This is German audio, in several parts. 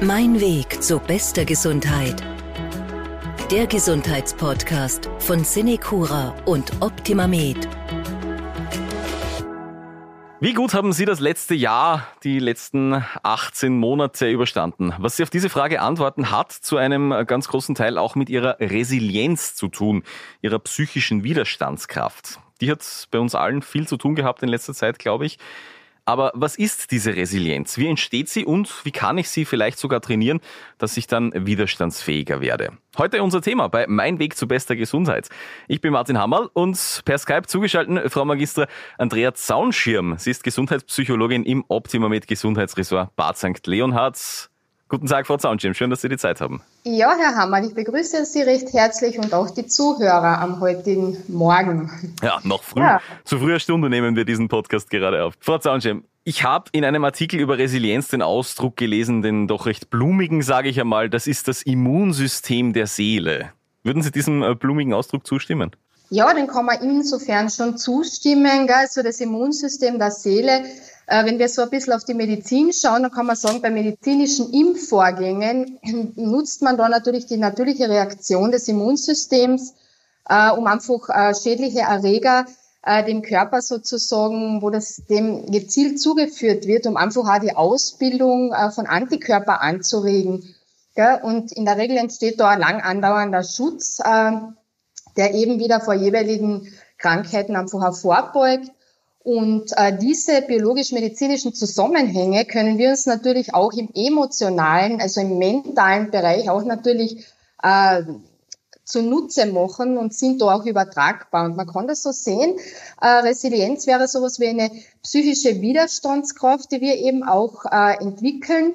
Mein Weg zu bester Gesundheit. Der Gesundheitspodcast von Cinecura und OptimaMed. Wie gut haben Sie das letzte Jahr, die letzten 18 Monate überstanden? Was Sie auf diese Frage antworten, hat zu einem ganz großen Teil auch mit Ihrer Resilienz zu tun, Ihrer psychischen Widerstandskraft. Die hat bei uns allen viel zu tun gehabt in letzter Zeit, glaube ich. Aber was ist diese Resilienz? Wie entsteht sie und wie kann ich sie vielleicht sogar trainieren, dass ich dann widerstandsfähiger werde? Heute unser Thema bei Mein Weg zu bester Gesundheit. Ich bin Martin Hammerl und per Skype zugeschaltet Frau Magister Andrea Zaunschirm. Sie ist Gesundheitspsychologin im Optima Med Gesundheitsressort Bad St. Leonhards. Guten Tag, Frau Zaunschirm. Schön, dass Sie die Zeit haben. Ja, Herr Hammer, ich begrüße Sie recht herzlich und auch die Zuhörer am heutigen Morgen. Ja, noch früh. Ja. Zu früher Stunde nehmen wir diesen Podcast gerade auf. Frau Zaunschirm, ich habe in einem Artikel über Resilienz den Ausdruck gelesen, den doch recht blumigen, sage ich einmal, das ist das Immunsystem der Seele. Würden Sie diesem äh, blumigen Ausdruck zustimmen? Ja, den kann man insofern schon zustimmen. Gell? Also das Immunsystem der Seele wenn wir so ein bisschen auf die Medizin schauen, dann kann man sagen, bei medizinischen Impfvorgängen nutzt man da natürlich die natürliche Reaktion des Immunsystems, äh, um einfach äh, schädliche Erreger dem Körper sozusagen, wo das dem gezielt zugeführt wird, um einfach auch die Ausbildung von Antikörper anzuregen. Und in der Regel entsteht da ein lang andauernder Schutz, der eben wieder vor jeweiligen Krankheiten einfach hervorbeugt. Und äh, diese biologisch-medizinischen Zusammenhänge können wir uns natürlich auch im emotionalen, also im mentalen Bereich auch natürlich äh, zunutze machen und sind da auch übertragbar. Und man kann das so sehen. Äh, Resilienz wäre sowas wie eine psychische Widerstandskraft, die wir eben auch äh, entwickeln.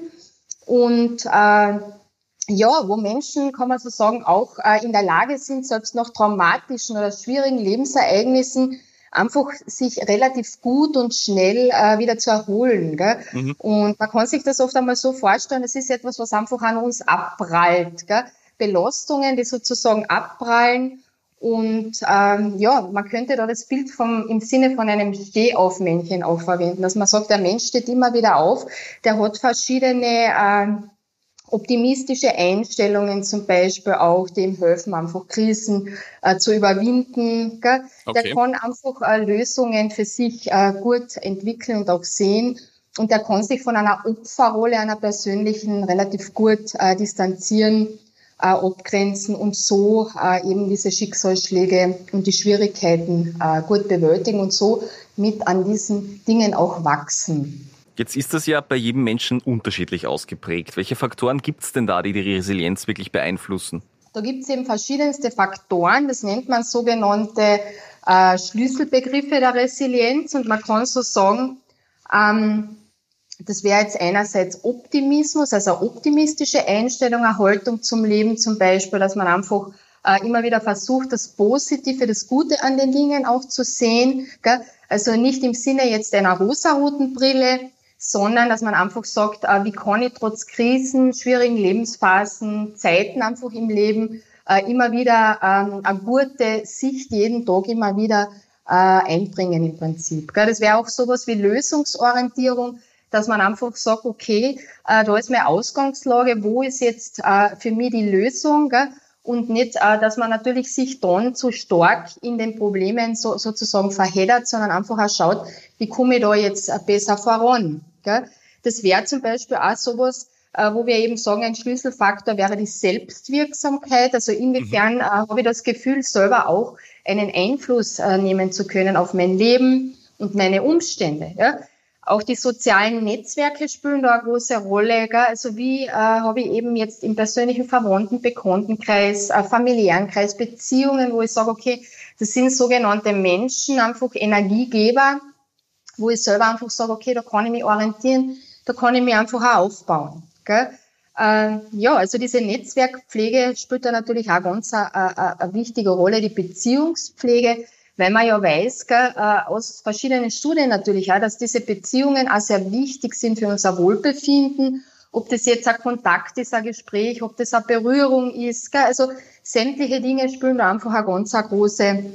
Und äh, ja, wo Menschen, kann man so sagen, auch äh, in der Lage sind, selbst nach traumatischen oder schwierigen Lebensereignissen einfach sich relativ gut und schnell äh, wieder zu erholen. Gell? Mhm. Und man kann sich das oft einmal so vorstellen, es ist etwas, was einfach an uns abprallt. Gell? Belastungen, die sozusagen abprallen. Und ähm, ja, man könnte da das Bild vom, im Sinne von einem Stehaufmännchen auch verwenden, dass man sagt, der Mensch steht immer wieder auf, der hat verschiedene äh, optimistische Einstellungen zum Beispiel auch, dem helfen einfach Krisen äh, zu überwinden. Gell? Okay. Der kann einfach äh, Lösungen für sich äh, gut entwickeln und auch sehen. Und der kann sich von einer Opferrolle, einer persönlichen, relativ gut äh, distanzieren, äh, abgrenzen und so äh, eben diese Schicksalsschläge und die Schwierigkeiten gut bewältigen und so mit an diesen Dingen auch wachsen. Jetzt ist das ja bei jedem Menschen unterschiedlich ausgeprägt. Welche Faktoren gibt es denn da, die die Resilienz wirklich beeinflussen? Da gibt es eben verschiedenste Faktoren. Das nennt man sogenannte äh, Schlüsselbegriffe der Resilienz. Und man kann so sagen, ähm, das wäre jetzt einerseits Optimismus, also optimistische Einstellung, eine Haltung zum Leben zum Beispiel, dass man einfach äh, immer wieder versucht, das Positive, das Gute an den Dingen auch zu sehen. Gell? Also nicht im Sinne jetzt einer rosaroten Brille, sondern dass man einfach sagt, äh, wie kann ich trotz Krisen, schwierigen Lebensphasen, Zeiten einfach im Leben äh, immer wieder ähm, eine gute Sicht jeden Tag immer wieder äh, einbringen im Prinzip. Das wäre auch sowas wie Lösungsorientierung, dass man einfach sagt, okay, da ist meine Ausgangslage, wo ist jetzt für mich die Lösung? und nicht, dass man natürlich sich dann zu stark in den Problemen so, sozusagen verheddert, sondern einfach auch schaut, wie komme ich da jetzt besser voran. Gell? Das wäre zum Beispiel auch sowas, äh, wo wir eben sagen, ein Schlüsselfaktor wäre die Selbstwirksamkeit. Also inwiefern mhm. äh, habe ich das Gefühl, selber auch einen Einfluss äh, nehmen zu können auf mein Leben und meine Umstände. Ja? Auch die sozialen Netzwerke spielen da eine große Rolle. Gell? Also wie äh, habe ich eben jetzt im persönlichen Verwandten, Bekanntenkreis, äh, familiären Kreis Beziehungen, wo ich sage, okay, das sind sogenannte Menschen, einfach Energiegeber, wo ich selber einfach sage, okay, da kann ich mich orientieren, da kann ich mich einfach auch aufbauen. Gell? Äh, ja, also diese Netzwerkpflege spielt da natürlich auch ganz eine, wichtige Rolle, die Beziehungspflege, weil man ja weiß, gell, äh, aus verschiedenen Studien natürlich auch, dass diese Beziehungen auch sehr wichtig sind für unser Wohlbefinden, ob das jetzt ein Kontakt ist, ein Gespräch, ob das eine Berührung ist, gell? also sämtliche Dinge spielen da einfach eine ganz eine große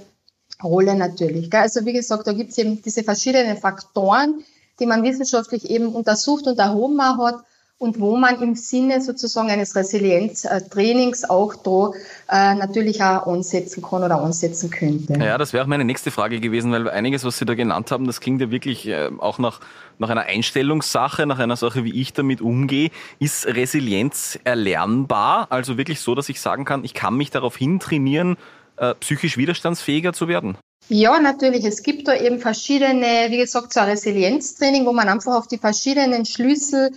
Rolle natürlich. Gell? Also wie gesagt, da gibt es eben diese verschiedenen Faktoren, die man wissenschaftlich eben untersucht und erhoben hat. und wo man im Sinne sozusagen eines Resilienztrainings auch da äh, natürlich auch ansetzen kann oder ansetzen könnte. Ja, das wäre auch meine nächste Frage gewesen, weil einiges, was Sie da genannt haben, das klingt ja wirklich äh, auch nach, nach einer Einstellungssache, nach einer Sache, wie ich damit umgehe. Ist Resilienz erlernbar? Also wirklich so, dass ich sagen kann, ich kann mich darauf hintrainieren, äh, psychisch widerstandsfähiger zu werden? Ja, natürlich. Es gibt da eben verschiedene, wie gesagt, so ein Resilienztraining, wo man einfach auf die verschiedenen Schlüssel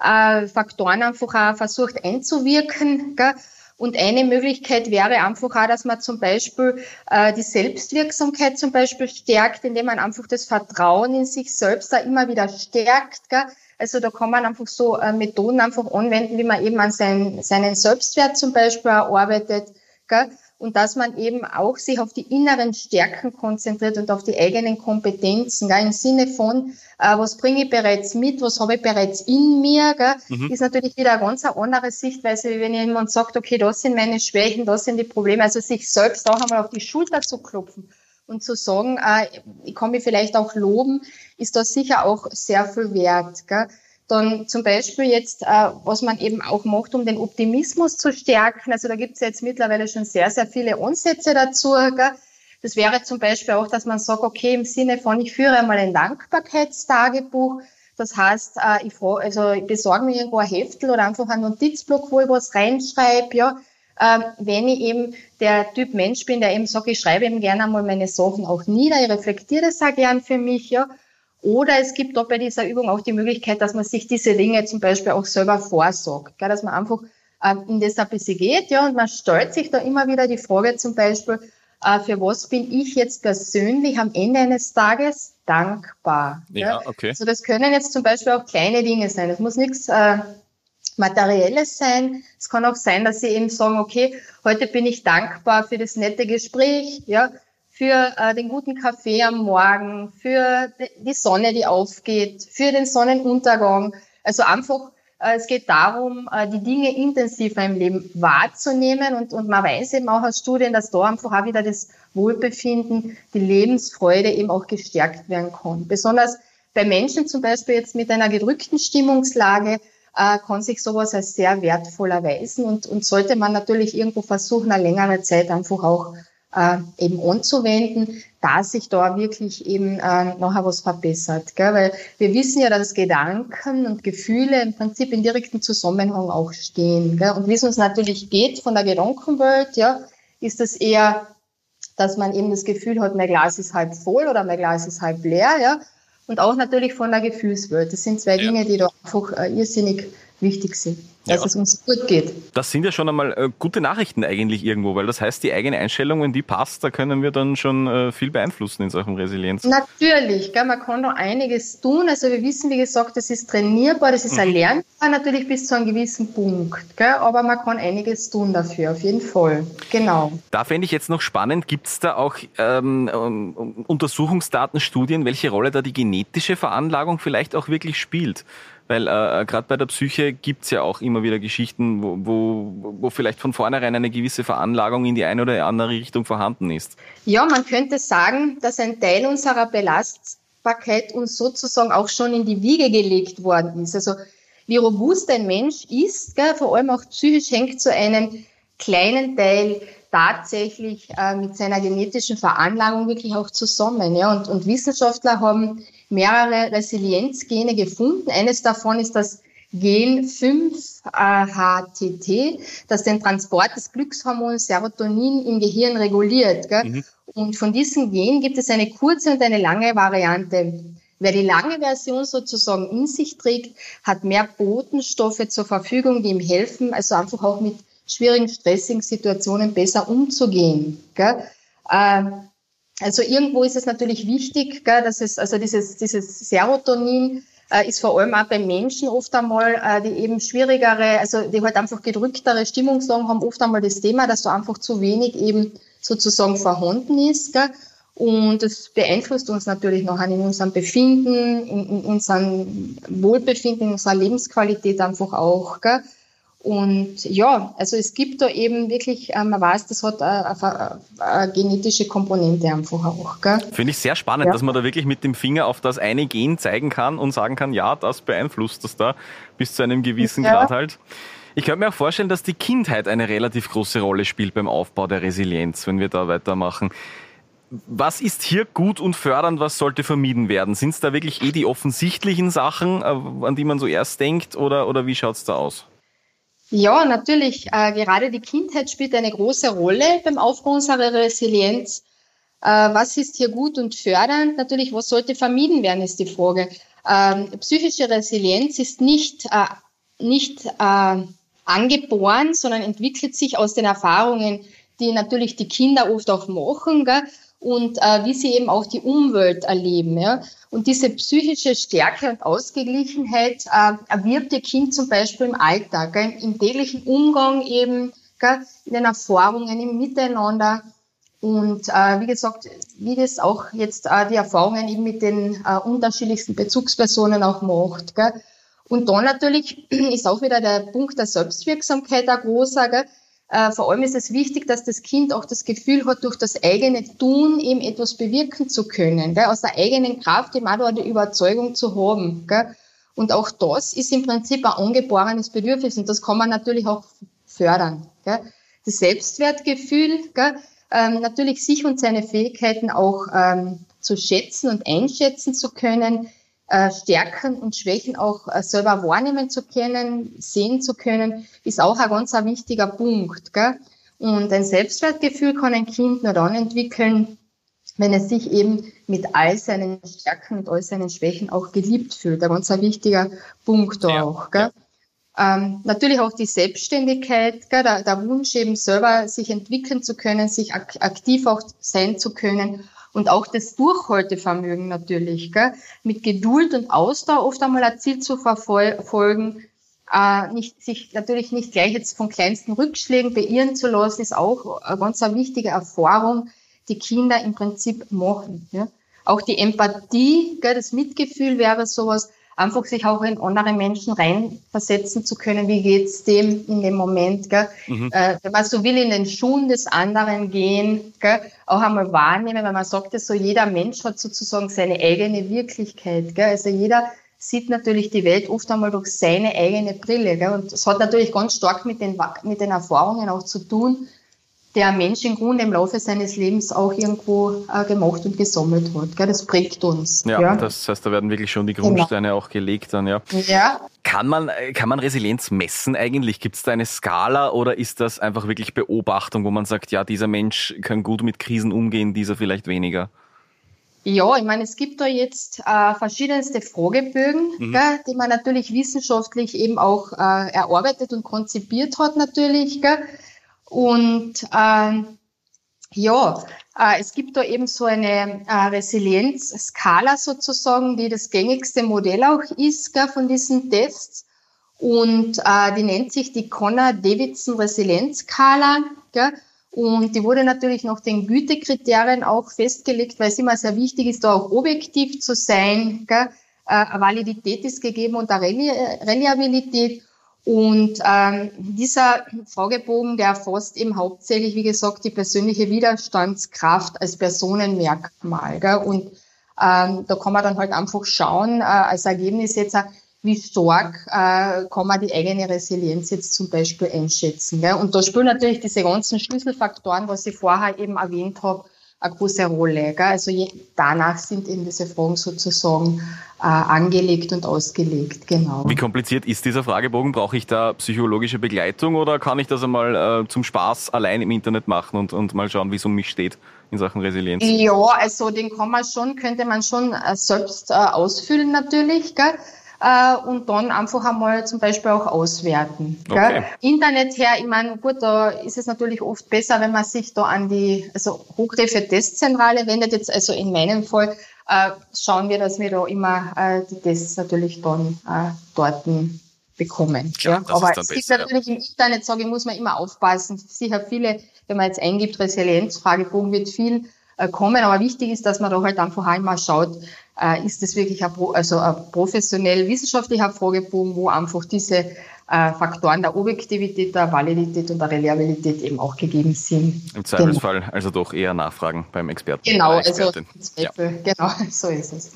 äh, einfach auch versucht einzuwirken. Gell? Und eine Möglichkeit wäre einfach auch, dass man zum Beispiel äh, die Selbstwirksamkeit zum Beispiel stärkt, indem man einfach das Vertrauen in sich selbst da immer wieder stärkt. Gell? Also da kann man einfach so äh, Methoden einfach anwenden, wie man eben an seinen, seinen Selbstwert zum Beispiel arbeitet. Gell? Und dass man eben auch sich auf die inneren Stärken konzentriert und auf die eigenen Kompetenzen, gell, im Sinne von, äh, was bringe ich bereits mit, was habe ich bereits in mir, gell, mhm. ist natürlich wieder eine ganz andere Sichtweise, wie wenn jemand sagt, okay, das sind meine Schwächen, das sind die Probleme, also sich selbst auch einmal auf die Schulter zu klopfen und zu sagen, äh, ich kann mich vielleicht auch loben, ist da sicher auch sehr viel wert. Gell. Dann zum Beispiel jetzt, äh, was man eben auch macht, um den Optimismus zu stärken. Also da gibt es jetzt mittlerweile schon sehr, sehr viele Ansätze dazu. Gell? Das wäre zum Beispiel auch, dass man sagt, okay, im Sinne von, ich führe einmal ein Dankbarkeitstagebuch. Das heißt, äh, ich, frage, also ich besorge mir irgendwo ein Heftel oder einfach einen Notizblock, wo ich was reinschreibe, ja. Ähm, wenn ich eben der Typ Mensch bin, der eben sagt, ich schreibe eben gerne einmal meine Sachen auch nieder, ich reflektiere das auch gern für mich, ja. Oder es gibt auch bei dieser Übung auch die Möglichkeit, dass man sich diese Dinge zum Beispiel auch selber vorsagt, dass man einfach ähm, in das ein bisschen geht, ja, und man stellt sich da immer wieder die Frage zum Beispiel, äh, für was bin ich jetzt persönlich am Ende eines Tages dankbar? Ja, okay. Also das können jetzt zum Beispiel auch kleine Dinge sein. Es muss nichts äh, Materielles sein. Es kann auch sein, dass Sie eben sagen, okay, heute bin ich dankbar für das nette Gespräch, ja, für äh, den guten Kaffee am Morgen, für die Sonne, die aufgeht, für den Sonnenuntergang. Also einfach, äh, es geht darum, äh, die Dinge intensiver im Leben wahrzunehmen und, und man weiß eben auch aus Studien, dass da einfach auch wieder das Wohlbefinden, die Lebensfreude eben auch gestärkt werden kann. Besonders bei Menschen zum Beispiel jetzt mit einer gedrückten Stimmungslage äh, kann sich sowas als sehr wertvoll erweisen und, und sollte man natürlich irgendwo versuchen, eine längere Zeit einfach auch äh, eben anzuwenden, dass sich da wirklich eben äh, nachher was verbessert. Gell? Weil wir wissen ja, dass Gedanken und Gefühle im Prinzip in direktem Zusammenhang auch stehen. Gell? Und wie es uns natürlich geht von der Gedankenwelt, ja, ist das eher, dass man eben das Gefühl hat, mein Glas ist halb voll oder mein Glas ist halb leer, ja. Und auch natürlich von der Gefühlswelt. Das sind zwei Dinge, die da einfach äh, irrsinnig wichtig sind dass ja. es uns gut geht. Das sind ja schon einmal äh, gute Nachrichten eigentlich irgendwo, weil das heißt, die eigene Einstellung, wenn die passt, da können wir dann schon äh, viel beeinflussen in Sachen Resilienz. Natürlich, gell, man kann da einiges tun. Also wir wissen, wie gesagt, das ist trainierbar, das ist mhm. erlernbar natürlich bis zu einem gewissen Punkt. Gell, aber man kann einiges tun dafür, auf jeden Fall. Genau. Da fände ich jetzt noch spannend, gibt es da auch ähm, Untersuchungsdaten, Studien, welche Rolle da die genetische Veranlagung vielleicht auch wirklich spielt? Weil äh, gerade bei der Psyche gibt's ja auch immer wieder Geschichten, wo, wo, wo vielleicht von vornherein eine gewisse Veranlagung in die eine oder andere Richtung vorhanden ist. Ja, man könnte sagen, dass ein Teil unserer Belastbarkeit uns sozusagen auch schon in die Wiege gelegt worden ist. Also wie robust ein Mensch ist, gell, vor allem auch psychisch, hängt zu einem kleinen Teil tatsächlich äh, mit seiner genetischen Veranlagung wirklich auch zusammen. Ja? Und, und Wissenschaftler haben mehrere Resilienzgene gefunden. Eines davon ist das Gen 5-HTT, das den Transport des Glückshormons Serotonin im Gehirn reguliert. Gell? Mhm. Und von diesem Gen gibt es eine kurze und eine lange Variante. Wer die lange Version sozusagen in sich trägt, hat mehr Botenstoffe zur Verfügung, die ihm helfen, also einfach auch mit schwierigen, stressigen Situationen besser umzugehen. Gell? Also irgendwo ist es natürlich wichtig, gell, dass es, also dieses, dieses Serotonin äh, ist vor allem auch bei Menschen oft einmal, äh, die eben schwierigere, also die halt einfach gedrücktere Stimmungslagen haben, oft einmal das Thema, dass so einfach zu wenig eben sozusagen vorhanden ist. Gell. Und das beeinflusst uns natürlich noch in unserem Befinden, in, in unserem Wohlbefinden, in unserer Lebensqualität einfach auch. Gell. Und ja, also es gibt da eben wirklich, äh, man weiß, das hat eine, eine, eine genetische Komponente einfach auch. Finde ich sehr spannend, ja. dass man da wirklich mit dem Finger auf das eine Gen zeigen kann und sagen kann, ja, das beeinflusst das da bis zu einem gewissen ja. Grad halt. Ich könnte mir auch vorstellen, dass die Kindheit eine relativ große Rolle spielt beim Aufbau der Resilienz, wenn wir da weitermachen. Was ist hier gut und fördernd, was sollte vermieden werden? Sind es da wirklich eh die offensichtlichen Sachen, äh, an die man so erst denkt, oder, oder wie schaut es da aus? Ja, natürlich. Äh, gerade die Kindheit spielt eine große Rolle beim Aufbau unserer Resilienz. Äh, was ist hier gut und fördernd? Natürlich, was sollte vermieden werden, ist die Frage. Ähm, psychische Resilienz ist nicht, äh, nicht äh, angeboren, sondern entwickelt sich aus den Erfahrungen, die natürlich die Kinder oft auch machen. Gell? Und äh, wie sie eben auch die Umwelt erleben. Ja? Und diese psychische Stärke und Ausgeglichenheit äh, erwirbt ihr Kind zum Beispiel im Alltag, gell? im täglichen Umgang eben, gell? in den Erfahrungen, im Miteinander. Und äh, wie gesagt, wie das auch jetzt äh, die Erfahrungen eben mit den äh, unterschiedlichsten Bezugspersonen auch macht. Gell? Und dann natürlich ist auch wieder der Punkt der Selbstwirksamkeit ein großer. Gell? Äh, vor allem ist es wichtig, dass das Kind auch das Gefühl hat, durch das eigene Tun eben etwas bewirken zu können, gell? aus der eigenen Kraft eben auch eine Überzeugung zu haben. Gell? Und auch das ist im Prinzip ein angeborenes Bedürfnis und das kann man natürlich auch fördern. Gell? Das Selbstwertgefühl, gell? Ähm, natürlich sich und seine Fähigkeiten auch ähm, zu schätzen und einschätzen zu können, Stärken und Schwächen auch äh, selber wahrnehmen zu können, sehen zu können, ist auch ein ganz wichtiger Punkt. Gell? Und ein Selbstwertgefühl kann ein Kind nur dann entwickeln, wenn es sich eben mit all seinen Stärken und all seinen Schwächen auch geliebt fühlt. Ein ganz wichtiger Punkt da ja, auch. Gell? Ja. Ähm, natürlich auch die Selbstständigkeit, gell? Der, der Wunsch eben selber sich entwickeln zu können, sich ak aktiv auch sein zu können und auch das Durchhaltevermögen natürlich, gell? mit Geduld und Ausdauer oft einmal ein Ziel zu verfolgen, äh, nicht, sich natürlich nicht gleich jetzt von kleinsten Rückschlägen beirren zu lassen, ist auch eine ganz wichtige Erfahrung, die Kinder im Prinzip machen. Ja? Auch die Empathie, gell, das Mitgefühl wäre sowas, einfach sich auch in andere Menschen reinversetzen zu können, wie geht's dem in dem Moment, gell? Mhm. Äh, wenn man so will, in den Schuhen des anderen gehen, gell? auch einmal wahrnehmen, weil man sagt ja so, jeder Mensch hat sozusagen seine eigene Wirklichkeit, gell? also jeder sieht natürlich die Welt oft einmal durch seine eigene Brille, gell? und das hat natürlich ganz stark mit den, mit den Erfahrungen auch zu tun, der Mensch im Grunde im Laufe seines Lebens auch irgendwo äh, gemacht und gesammelt hat. Gell? Das prägt uns. Ja, ja, das heißt, da werden wirklich schon die genau. Grundsteine genau. auch gelegt dann, ja. Ja. Kann man, kann man Resilienz messen eigentlich? Gibt es da eine Skala oder ist das einfach wirklich Beobachtung, wo man sagt, ja, dieser Mensch kann gut mit Krisen umgehen, dieser vielleicht weniger? Ja, ich meine, es gibt da jetzt äh, verschiedenste Fragebögen, mhm. gell, die man natürlich wissenschaftlich eben auch äh, erarbeitet und konzipiert hat natürlich. Gell. Und äh, ja, äh, es gibt da eben so eine äh, Resilienzskala sozusagen, die das gängigste Modell auch ist gell, von diesen Tests. Und äh, die nennt sich die Connor-Davidson Resilienzskala. Gell? Und die wurde natürlich nach den Gütekriterien auch festgelegt, weil es immer sehr wichtig ist, da auch objektiv zu sein. Gell? Äh, Validität ist gegeben und eine Reliabilität. Und ähm, dieser Fragebogen, der erfasst eben hauptsächlich, wie gesagt, die persönliche Widerstandskraft als Personenmerkmal. Gell? Und ähm, da kann man dann halt einfach schauen, äh, als Ergebnis jetzt, wie stark äh, kann man die eigene Resilienz jetzt zum Beispiel einschätzen. Gell? Und da spielen natürlich diese ganzen Schlüsselfaktoren, was ich vorher eben erwähnt habe, eine große Rolle. Gell? Also je, danach sind eben diese Fragen sozusagen äh, angelegt und ausgelegt. Genau. Wie kompliziert ist dieser Fragebogen? Brauche ich da psychologische Begleitung oder kann ich das einmal äh, zum Spaß allein im Internet machen und, und mal schauen, wie es um mich steht in Sachen Resilienz? Ja, also den kann man schon, könnte man schon äh, selbst äh, ausfüllen natürlich. Gell? Äh, und dann einfach einmal zum Beispiel auch auswerten. Okay. Internet her, ich meine, gut, da ist es natürlich oft besser, wenn man sich da an die also Hochrefe Testzentrale wendet. Jetzt also in meinem Fall äh, schauen wir, dass wir da immer äh, die Tests natürlich dann äh, dort bekommen. Klar, ja. Aber es gibt natürlich ja. im Internet, sage ich, muss man immer aufpassen. Sicher viele, wenn man jetzt eingibt, Resilienzfragebogen wird viel äh, kommen. Aber wichtig ist, dass man da halt einfach einmal schaut, äh, ist das wirklich ein, also ein professionell wissenschaftlicher Fragebogen, wo einfach diese äh, Faktoren der Objektivität, der Validität und der Reliabilität eben auch gegeben sind. Im Zweifelsfall genau. also doch eher nachfragen beim Experten. Genau, also im Zweifel, ja. genau, so ist es.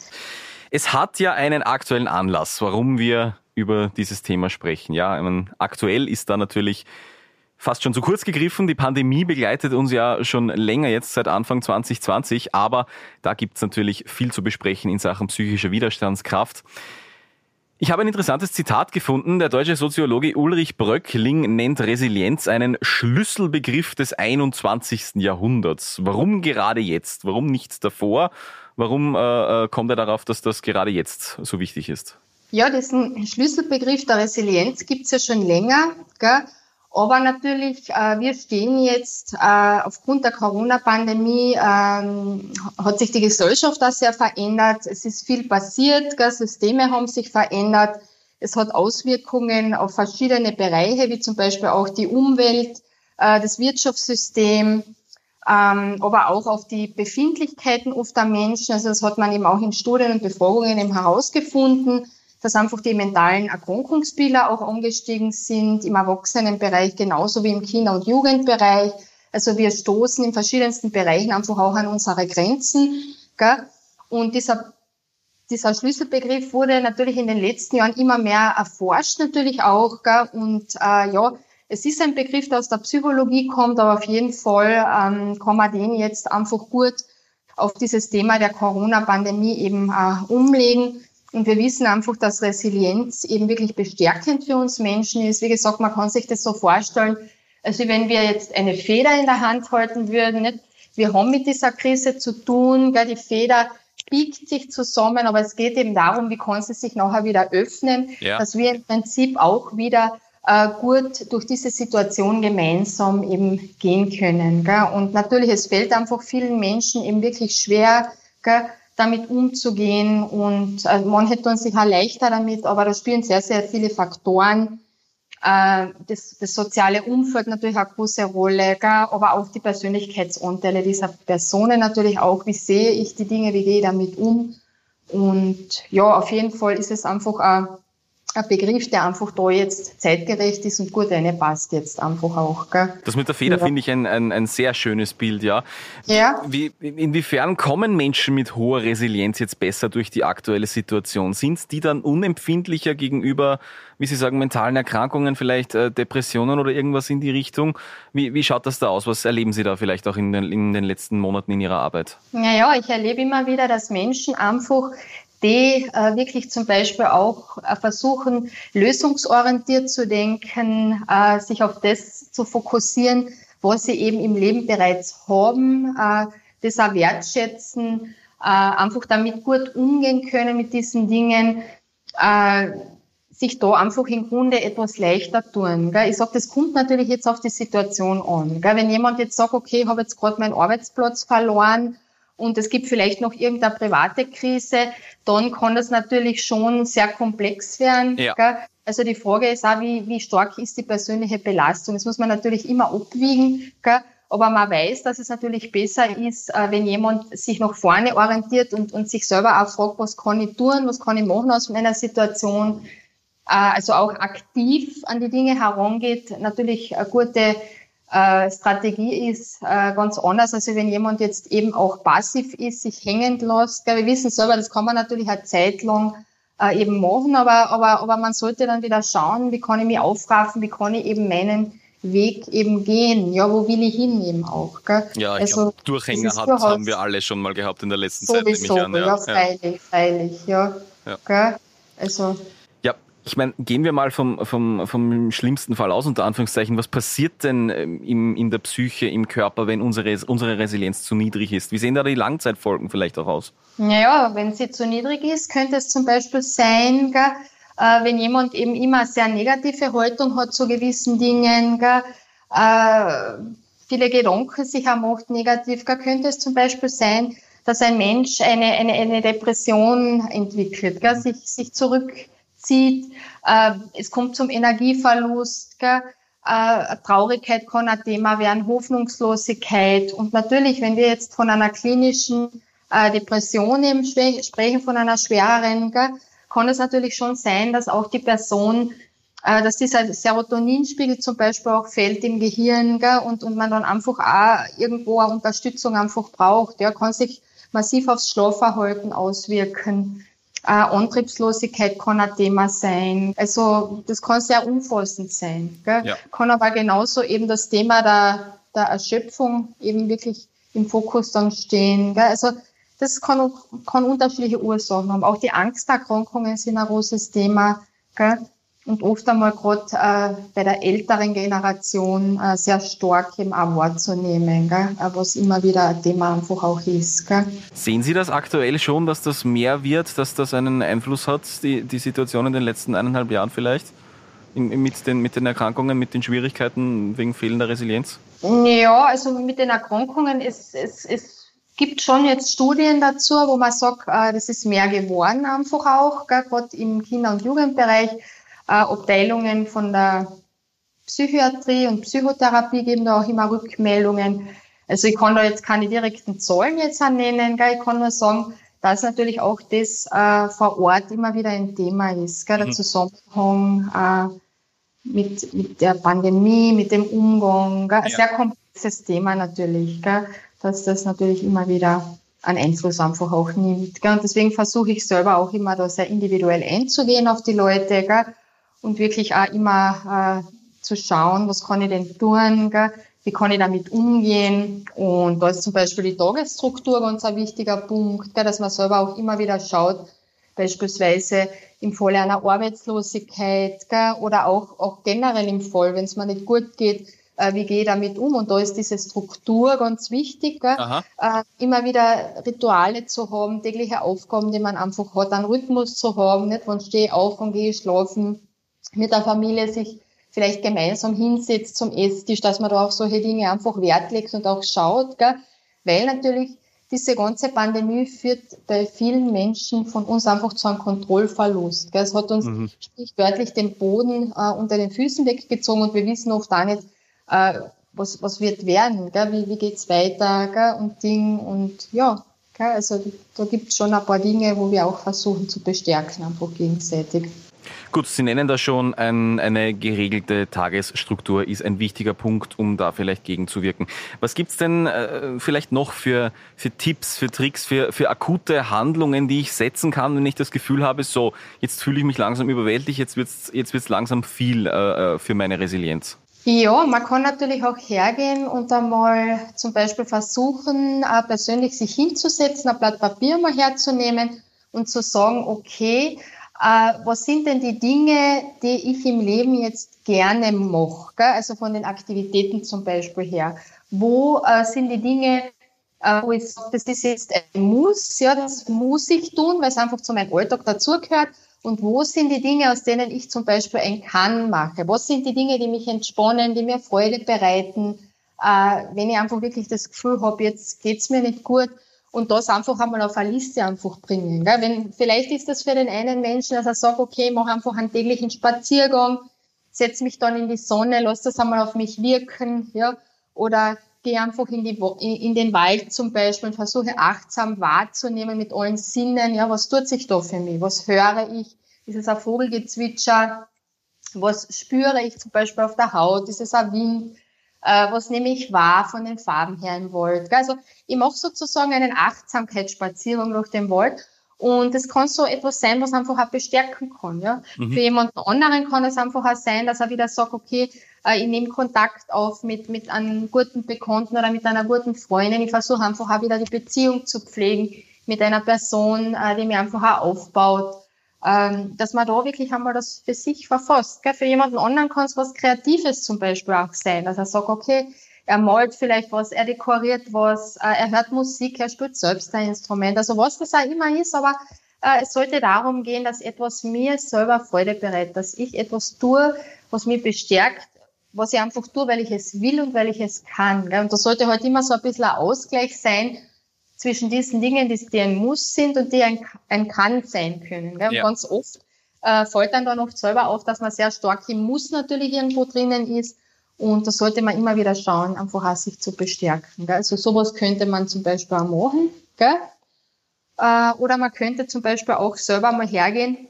Es hat ja einen aktuellen Anlass, warum wir über dieses Thema sprechen. Ja, meine, aktuell ist da natürlich fast schon zu kurz gegriffen. Die Pandemie begleitet uns ja schon länger jetzt seit Anfang 2020, aber da gibt's natürlich viel zu besprechen in Sachen psychischer Widerstandskraft. Ich habe ein interessantes Zitat gefunden. Der deutsche Soziologe Ulrich Bröckling nennt Resilienz einen Schlüsselbegriff des 21. Jahrhunderts. Warum gerade jetzt? Warum nicht davor? Warum äh, äh, kommt er darauf, dass das gerade jetzt so wichtig ist? Ja, diesen Schlüsselbegriff der Resilienz gibt's ja schon länger. Gell? Aber natürlich, äh, wir stehen jetzt äh, aufgrund der Corona-Pandemie, ähm, hat sich die Gesellschaft auch sehr verändert. Es ist viel passiert? Systeme haben sich verändert. Es hat Auswirkungen auf verschiedene Bereiche, wie zum Beispiel auch die Umwelt, äh, das Wirtschaftssystem, ähm, aber auch auf die Befindlichkeiten oft der Menschen. Also das hat man eben auch in Studien und Befragungen eben herausgefunden dass einfach die mentalen Erkrankungsbilder auch angestiegen sind im Erwachsenenbereich genauso wie im Kinder- und Jugendbereich. Also wir stoßen in verschiedensten Bereichen einfach auch an unsere Grenzen. Gell? Und dieser, dieser Schlüsselbegriff wurde natürlich in den letzten Jahren immer mehr erforscht, natürlich auch. Gell? Und äh, ja, es ist ein Begriff, der aus der Psychologie kommt, aber auf jeden Fall ähm, kann man den jetzt einfach gut auf dieses Thema der Corona-Pandemie eben äh, umlegen. Und wir wissen einfach, dass Resilienz eben wirklich bestärkend für uns Menschen ist. Wie gesagt, man kann sich das so vorstellen, also wenn wir jetzt eine Feder in der Hand halten würden, nicht? wir haben mit dieser Krise zu tun, gell? die Feder biegt sich zusammen, aber es geht eben darum, wie kann sie sich nachher wieder öffnen, ja. dass wir im Prinzip auch wieder äh, gut durch diese Situation gemeinsam eben gehen können. Gell? Und natürlich, es fällt einfach vielen Menschen eben wirklich schwer, gell? Damit umzugehen. Und äh, manche tun sich auch leichter damit, aber da spielen sehr, sehr viele Faktoren. Äh, das, das soziale Umfeld natürlich eine große Rolle, gell? aber auch die Persönlichkeitsanteile dieser Personen natürlich auch. Wie sehe ich die Dinge, wie gehe ich damit um? Und ja, auf jeden Fall ist es einfach ein ein Begriff, der einfach da jetzt zeitgerecht ist und gut reinpasst jetzt einfach auch. Gell? Das mit der Feder ja. finde ich ein, ein, ein sehr schönes Bild, ja. Ja. Wie, inwiefern kommen Menschen mit hoher Resilienz jetzt besser durch die aktuelle Situation? Sind die dann unempfindlicher gegenüber, wie Sie sagen, mentalen Erkrankungen, vielleicht äh, Depressionen oder irgendwas in die Richtung? Wie, wie schaut das da aus? Was erleben Sie da vielleicht auch in den, in den letzten Monaten in Ihrer Arbeit? Naja, ich erlebe immer wieder, dass Menschen einfach die äh, wirklich zum Beispiel auch äh, versuchen, lösungsorientiert zu denken, äh, sich auf das zu fokussieren, was sie eben im Leben bereits haben, äh, das auch wertschätzen, äh, einfach damit gut umgehen können mit diesen Dingen, äh, sich da einfach im Grunde etwas leichter tun. Gell? Ich sage, das kommt natürlich jetzt auf die Situation an. Gell? Wenn jemand jetzt sagt, okay, ich habe jetzt gerade meinen Arbeitsplatz verloren, und es gibt vielleicht noch irgendeine private Krise, dann kann das natürlich schon sehr komplex werden. Ja. Also die Frage ist auch, wie, wie stark ist die persönliche Belastung? Das muss man natürlich immer abwiegen. Gell? Aber man weiß, dass es natürlich besser ist, äh, wenn jemand sich nach vorne orientiert und, und sich selber auch fragt, was kann ich tun, was kann ich machen aus meiner Situation. Äh, also auch aktiv an die Dinge herangeht. Natürlich eine gute äh, Strategie ist äh, ganz anders, als wenn jemand jetzt eben auch passiv ist, sich hängen lässt. Wir wissen selber, das kann man natürlich eine Zeit lang äh, eben machen, aber, aber, aber man sollte dann wieder schauen, wie kann ich mich aufraffen, wie kann ich eben meinen Weg eben gehen. Ja, wo will ich hin eben auch. Gell? Ja, ich also, glaub, Durchhänger hat, haben wir alle schon mal gehabt in der letzten sowieso, Zeit. Sowieso, ja, ja, freilich, freilich, ja. ja. Gell? Also, ich meine, gehen wir mal vom, vom, vom schlimmsten Fall aus, unter Anführungszeichen. Was passiert denn ähm, im, in der Psyche, im Körper, wenn unsere, unsere Resilienz zu niedrig ist? Wie sehen da die Langzeitfolgen vielleicht auch aus? Naja, wenn sie zu niedrig ist, könnte es zum Beispiel sein, gell, äh, wenn jemand eben immer sehr negative Haltung hat zu gewissen Dingen, gell, äh, viele Gedanken sich auch macht negativ, gell, könnte es zum Beispiel sein, dass ein Mensch eine, eine, eine Depression entwickelt, gell, sich, sich zurück zieht. Äh, es kommt zum Energieverlust. Gell? Äh, Traurigkeit kann ein Thema werden, Hoffnungslosigkeit. Und natürlich, wenn wir jetzt von einer klinischen äh, Depression eben sprechen, von einer schwereren, gell, kann es natürlich schon sein, dass auch die Person äh, dass dieser Serotoninspiegel zum Beispiel auch fällt im Gehirn gell, und, und man dann einfach auch irgendwo eine Unterstützung einfach braucht. Ja, kann sich massiv aufs Schlafverhalten auswirken. Äh, Antriebslosigkeit kann ein Thema sein. Also das kann sehr umfassend sein. Gell? Ja. Kann aber genauso eben das Thema der, der Erschöpfung eben wirklich im Fokus dann stehen. Gell? Also das kann, kann unterschiedliche Ursachen haben. Auch die Angsterkrankungen sind ein großes Thema. Gell? Und oft einmal gerade äh, bei der älteren Generation äh, sehr stark eben auch wahrzunehmen, gell? Äh, was immer wieder ein Thema einfach auch ist. Gell? Sehen Sie das aktuell schon, dass das mehr wird, dass das einen Einfluss hat, die, die Situation in den letzten eineinhalb Jahren vielleicht? In, mit, den, mit den Erkrankungen, mit den Schwierigkeiten wegen fehlender Resilienz? Ja, also mit den Erkrankungen, es, es, es gibt schon jetzt Studien dazu, wo man sagt, äh, das ist mehr geworden einfach auch, gerade im Kinder- und Jugendbereich Abteilungen von der Psychiatrie und Psychotherapie geben da auch immer Rückmeldungen. Also ich kann da jetzt keine direkten Zahlen jetzt nennen, gell? ich kann nur sagen, dass natürlich auch das äh, vor Ort immer wieder ein Thema ist, gell? der mhm. Zusammenhang äh, mit, mit der Pandemie, mit dem Umgang, gell? ein ja. sehr komplexes Thema natürlich, gell? dass das natürlich immer wieder einen Einfluss einfach auch nimmt. Gell? Und deswegen versuche ich selber auch immer da sehr individuell einzugehen auf die Leute, gell? Und wirklich auch immer äh, zu schauen, was kann ich denn tun, gell? wie kann ich damit umgehen. Und da ist zum Beispiel die Tagesstruktur ganz ein wichtiger Punkt, gell? dass man selber auch immer wieder schaut, beispielsweise im Falle einer Arbeitslosigkeit gell? oder auch, auch generell im Fall, wenn es mir nicht gut geht, äh, wie gehe ich damit um? Und da ist diese Struktur ganz wichtig? Äh, immer wieder Rituale zu haben, tägliche Aufgaben, die man einfach hat, einen Rhythmus zu haben, nicht? Wann stehe ich auf und gehe ich schlafen, mit der Familie sich vielleicht gemeinsam hinsetzt zum Esstisch, dass man da auf solche Dinge einfach Wert legt und auch schaut, gell? weil natürlich diese ganze Pandemie führt bei vielen Menschen von uns einfach zu einem Kontrollverlust. Gell? Es hat uns mhm. sprichwörtlich den Boden äh, unter den Füßen weggezogen und wir wissen oft auch nicht, äh, was, was wird werden, gell? wie, wie geht's weiter gell? und Ding und ja, gell? also da gibt's schon ein paar Dinge, wo wir auch versuchen zu bestärken, einfach gegenseitig. Gut, Sie nennen da schon, ein, eine geregelte Tagesstruktur ist ein wichtiger Punkt, um da vielleicht gegenzuwirken. Was gibt's denn äh, vielleicht noch für, für Tipps, für Tricks, für, für akute Handlungen, die ich setzen kann, wenn ich das Gefühl habe, so, jetzt fühle ich mich langsam überwältigt, jetzt wird's jetzt wird's langsam viel äh, äh für meine Resilienz? Ja, man kann natürlich auch hergehen und einmal zum Beispiel versuchen, persönlich sich hinzusetzen, ein Blatt Papier mal herzunehmen und zu sagen, okay, was sind denn die Dinge, die ich im Leben jetzt gerne mache? Also von den Aktivitäten zum Beispiel her. Wo äh, sind die Dinge, äh, wo ich sage, das ist jetzt ein Muss, ja, das muss ich tun, weil es einfach zu meinem Alltag dazugehört. Und wo sind die Dinge, aus denen ich zum Beispiel ein Kann mache? Was sind die Dinge, die mich entspannen, die mir Freude bereiten? Äh, wenn ich einfach wirklich das Gefühl habe, jetzt geht's mir nicht gut, und das einfach einmal auf eine Liste einfach bringen. Gell? Wenn, vielleicht ist das für den einen Menschen, dass er sagt, okay, ich mache einfach einen täglichen Spaziergang, setze mich dann in die Sonne, lass das einmal auf mich wirken, ja, oder gehe einfach in, die, in den Wald zum Beispiel und versuche achtsam wahrzunehmen mit allen Sinnen, ja, was tut sich da für mich, was höre ich, ist es ein Vogelgezwitscher, was spüre ich zum Beispiel auf der Haut, ist es ein Wind, äh, was nehme ich wahr von den Farben her im Wald. Also ich mache sozusagen einen Achtsamkeitsspaziergang durch den Wald und es kann so etwas sein, was einfach auch bestärken kann. Ja? Mhm. Für jemanden anderen kann es einfach auch sein, dass er wieder sagt, okay, äh, ich nehme Kontakt auf mit, mit einem guten Bekannten oder mit einer guten Freundin. Ich versuche einfach auch wieder die Beziehung zu pflegen mit einer Person, äh, die mir einfach auch aufbaut ähm, dass man da wirklich einmal das für sich verfasst. Gell? Für jemanden anderen kann es was Kreatives zum Beispiel auch sein, dass er sagt, okay, er malt vielleicht was, er dekoriert was, äh, er hört Musik, er spielt selbst ein Instrument, also was das auch immer ist, aber äh, es sollte darum gehen, dass etwas mir selber Freude bereitet, dass ich etwas tue, was mich bestärkt, was ich einfach tue, weil ich es will und weil ich es kann. Gell? Und das sollte halt immer so ein bisschen ein Ausgleich sein, zwischen diesen Dingen, die, die ein Muss sind und die ein, ein Kann sein können. Gell? Ja. Ganz oft äh, fällt dann dann oft selber auf, dass man sehr stark im Muss natürlich irgendwo drinnen ist. Und da sollte man immer wieder schauen, einfach sich zu bestärken. Gell? Also sowas könnte man zum Beispiel auch machen. Gell? Äh, oder man könnte zum Beispiel auch selber mal hergehen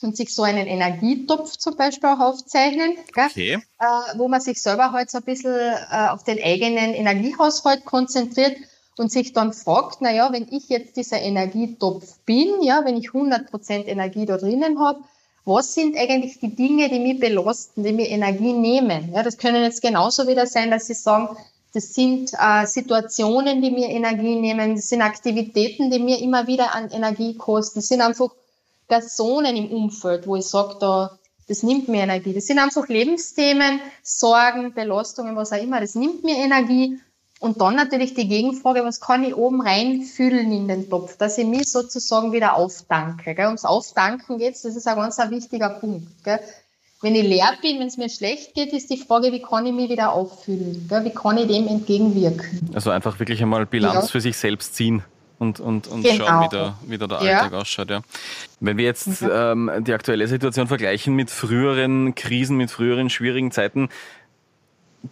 und sich so einen Energietopf zum Beispiel auch aufzeichnen, gell? Okay. Äh, wo man sich selber halt so ein bisschen äh, auf den eigenen Energiehaushalt konzentriert und sich dann fragt, na ja, wenn ich jetzt dieser Energietopf bin, ja, wenn ich 100% Energie da drinnen habe, was sind eigentlich die Dinge, die mich belasten, die mir Energie nehmen? Ja, das können jetzt genauso wieder sein, dass Sie sagen, das sind äh, Situationen, die mir Energie nehmen, das sind Aktivitäten, die mir immer wieder an Energie kosten, das sind einfach Personen im Umfeld, wo ich sage, da, das nimmt mir Energie. Das sind einfach Lebensthemen, Sorgen, Belastungen, was auch immer, das nimmt mir Energie. Und dann natürlich die Gegenfrage, was kann ich oben reinfüllen in den Topf, dass ich mich sozusagen wieder aufdanke. Gell? Ums Aufdanken geht's, das ist ein ganz ein wichtiger Punkt. Gell? Wenn ich leer bin, wenn es mir schlecht geht, ist die Frage, wie kann ich mich wieder auffüllen? Gell? Wie kann ich dem entgegenwirken? Also einfach wirklich einmal Bilanz ja. für sich selbst ziehen und, und, und genau. schauen, wie der, wie der, der Alltag ja. ausschaut. Ja. Wenn wir jetzt ähm, die aktuelle Situation vergleichen mit früheren Krisen, mit früheren schwierigen Zeiten,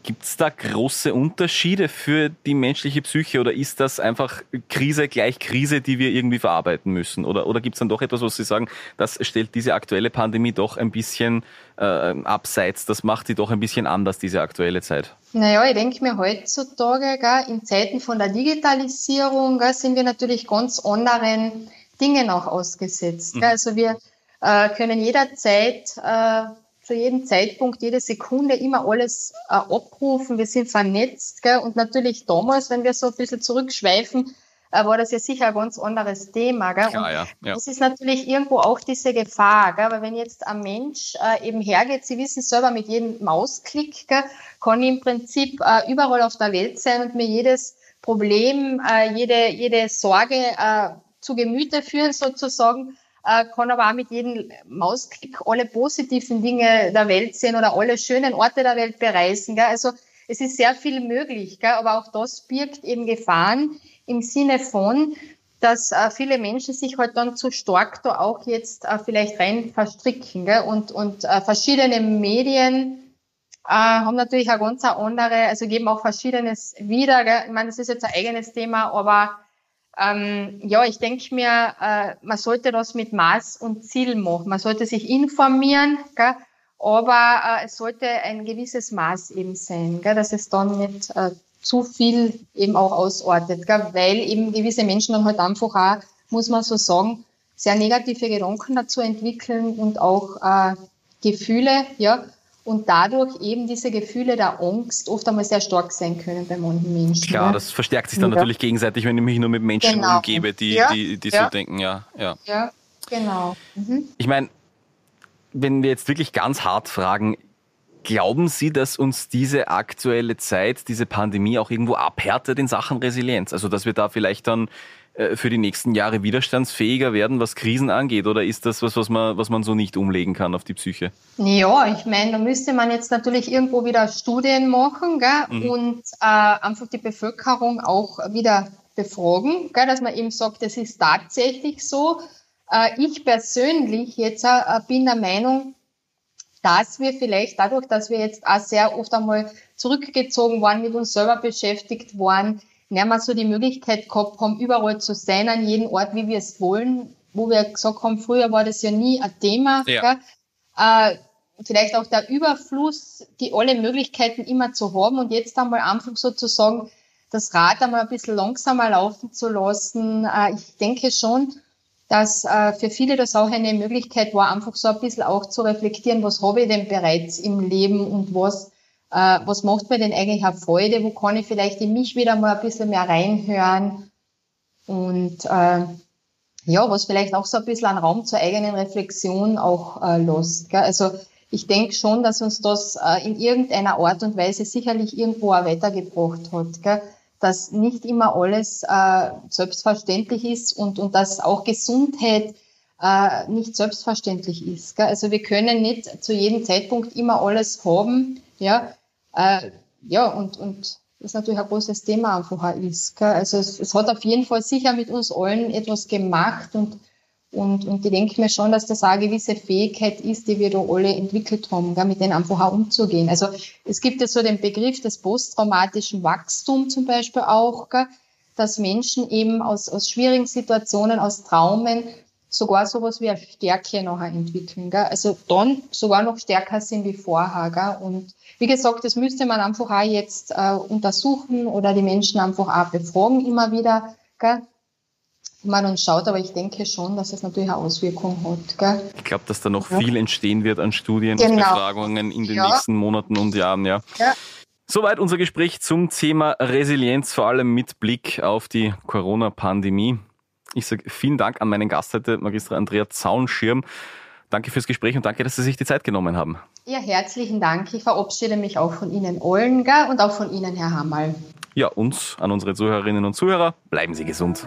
Gibt es da große Unterschiede für die menschliche Psyche oder ist das einfach Krise gleich Krise, die wir irgendwie verarbeiten müssen? Oder, oder gibt es dann doch etwas, was Sie sagen, das stellt diese aktuelle Pandemie doch ein bisschen äh, abseits, das macht sie doch ein bisschen anders, diese aktuelle Zeit? Naja, ich denke mir heutzutage, in Zeiten von der Digitalisierung sind wir natürlich ganz anderen Dingen auch ausgesetzt. Mhm. Also wir äh, können jederzeit äh, zu jedem Zeitpunkt, jede Sekunde immer alles äh, abrufen. Wir sind vernetzt. Gell? Und natürlich damals, wenn wir so ein bisschen zurückschweifen, äh, war das ja sicher ein ganz anderes Thema. Gell? Klar, ja, ja. Das ist natürlich irgendwo auch diese Gefahr. Gell? Weil wenn jetzt ein Mensch äh, eben hergeht, Sie wissen selber, mit jedem Mausklick gell, kann ich im Prinzip äh, überall auf der Welt sein und mir jedes Problem, äh, jede, jede Sorge äh, zu Gemüte führen sozusagen äh, kann aber auch mit jedem Mausklick alle positiven Dinge der Welt sehen oder alle schönen Orte der Welt bereisen. Gell? Also es ist sehr viel möglich, gell? aber auch das birgt eben Gefahren im Sinne von, dass äh, viele Menschen sich halt dann zu stark da auch jetzt äh, vielleicht rein verstricken. Gell? Und, und äh, verschiedene Medien äh, haben natürlich auch ganz andere, also geben auch Verschiedenes wieder. Gell? Ich meine, das ist jetzt ein eigenes Thema, aber ähm, ja, ich denke mir, äh, man sollte das mit Maß und Ziel machen. Man sollte sich informieren, gell? aber äh, es sollte ein gewisses Maß eben sein, gell? dass es dann nicht äh, zu viel eben auch ausartet, gell? weil eben gewisse Menschen dann halt einfach auch, muss man so sagen, sehr negative Gedanken dazu entwickeln und auch äh, Gefühle, ja, und dadurch eben diese Gefühle der Angst oft einmal sehr stark sein können bei manchen Menschen. Klar, ja. das verstärkt sich dann ja. natürlich gegenseitig, wenn ich mich nur mit Menschen genau. umgebe, die, ja. die, die so denken, ja. Ja, ja genau. Mhm. Ich meine, wenn wir jetzt wirklich ganz hart fragen, glauben Sie, dass uns diese aktuelle Zeit, diese Pandemie auch irgendwo abhärtet in Sachen Resilienz? Also, dass wir da vielleicht dann äh, für die nächsten Jahre widerstandsfähiger werden, was Krisen angeht? Oder ist das was, was man, was man so nicht umlegen kann auf die Psyche? Ja, ich meine, da müsste man jetzt natürlich irgendwo wieder Studien machen gell? Mhm. und äh, einfach die Bevölkerung auch wieder befragen, gell? dass man eben sagt, das ist tatsächlich so. Äh, ich persönlich jetzt äh, bin der Meinung, dass wir vielleicht dadurch, dass wir jetzt auch sehr oft einmal zurückgezogen waren, mit uns selber beschäftigt waren, nicht mehr so die Möglichkeit gehabt haben, überall zu sein, an jedem Ort, wie wir es wollen, wo wir gesagt haben, früher war das ja nie ein Thema. Ja. Äh, vielleicht auch der Überfluss, die alle Möglichkeiten immer zu haben und jetzt einmal einfach sozusagen das Rad einmal ein bisschen langsamer laufen zu lassen. Äh, ich denke schon, dass äh, für viele das auch eine Möglichkeit war, einfach so ein bisschen auch zu reflektieren, was habe ich denn bereits im Leben und was äh, was macht mir denn eigentlich eine Freude, wo kann ich vielleicht in mich wieder mal ein bisschen mehr reinhören und äh, ja, was vielleicht auch so ein bisschen einen Raum zur eigenen Reflexion auch äh, lässt. Gell? Also ich denke schon, dass uns das äh, in irgendeiner Art und Weise sicherlich irgendwo auch weitergebracht hat. Gell? Dass nicht immer alles äh, selbstverständlich ist und, und dass auch Gesundheit äh, nicht selbstverständlich ist. Gell? Also wir können nicht zu jedem Zeitpunkt immer alles haben. Ja, äh, ja, und, und das natürlich ein großes Thema einfach ist. Gell? Also es, es hat auf jeden Fall sicher mit uns allen etwas gemacht und, und, und ich denke mir schon, dass das eine gewisse Fähigkeit ist, die wir da alle entwickelt haben, gell? mit denen einfach auch umzugehen. Also es gibt ja so den Begriff des posttraumatischen Wachstums zum Beispiel auch, gell? dass Menschen eben aus, aus schwierigen Situationen, aus Traumen sogar sowas wie eine Stärke nachher entwickeln. Gell? Also dann sogar noch stärker sind wie vorher. Gell? Und wie gesagt, das müsste man einfach auch jetzt äh, untersuchen oder die Menschen einfach auch befragen immer wieder. Gell? Man uns schaut, aber ich denke schon, dass es natürlich eine Auswirkung hat. Gell? Ich glaube, dass da noch ja. viel entstehen wird an Studien genau. und Befragungen in den ja. nächsten Monaten und Jahren. Ja. ja. Soweit unser Gespräch zum Thema Resilienz, vor allem mit Blick auf die Corona-Pandemie. Ich sage vielen Dank an meinen Gast heute, Magister Andrea Zaunschirm. Danke fürs Gespräch und danke, dass Sie sich die Zeit genommen haben. Ja, herzlichen Dank. Ich verabschiede mich auch von Ihnen allen gell? und auch von Ihnen, Herr Hammerl. Ja, und an unsere Zuhörerinnen und Zuhörer, bleiben Sie gesund.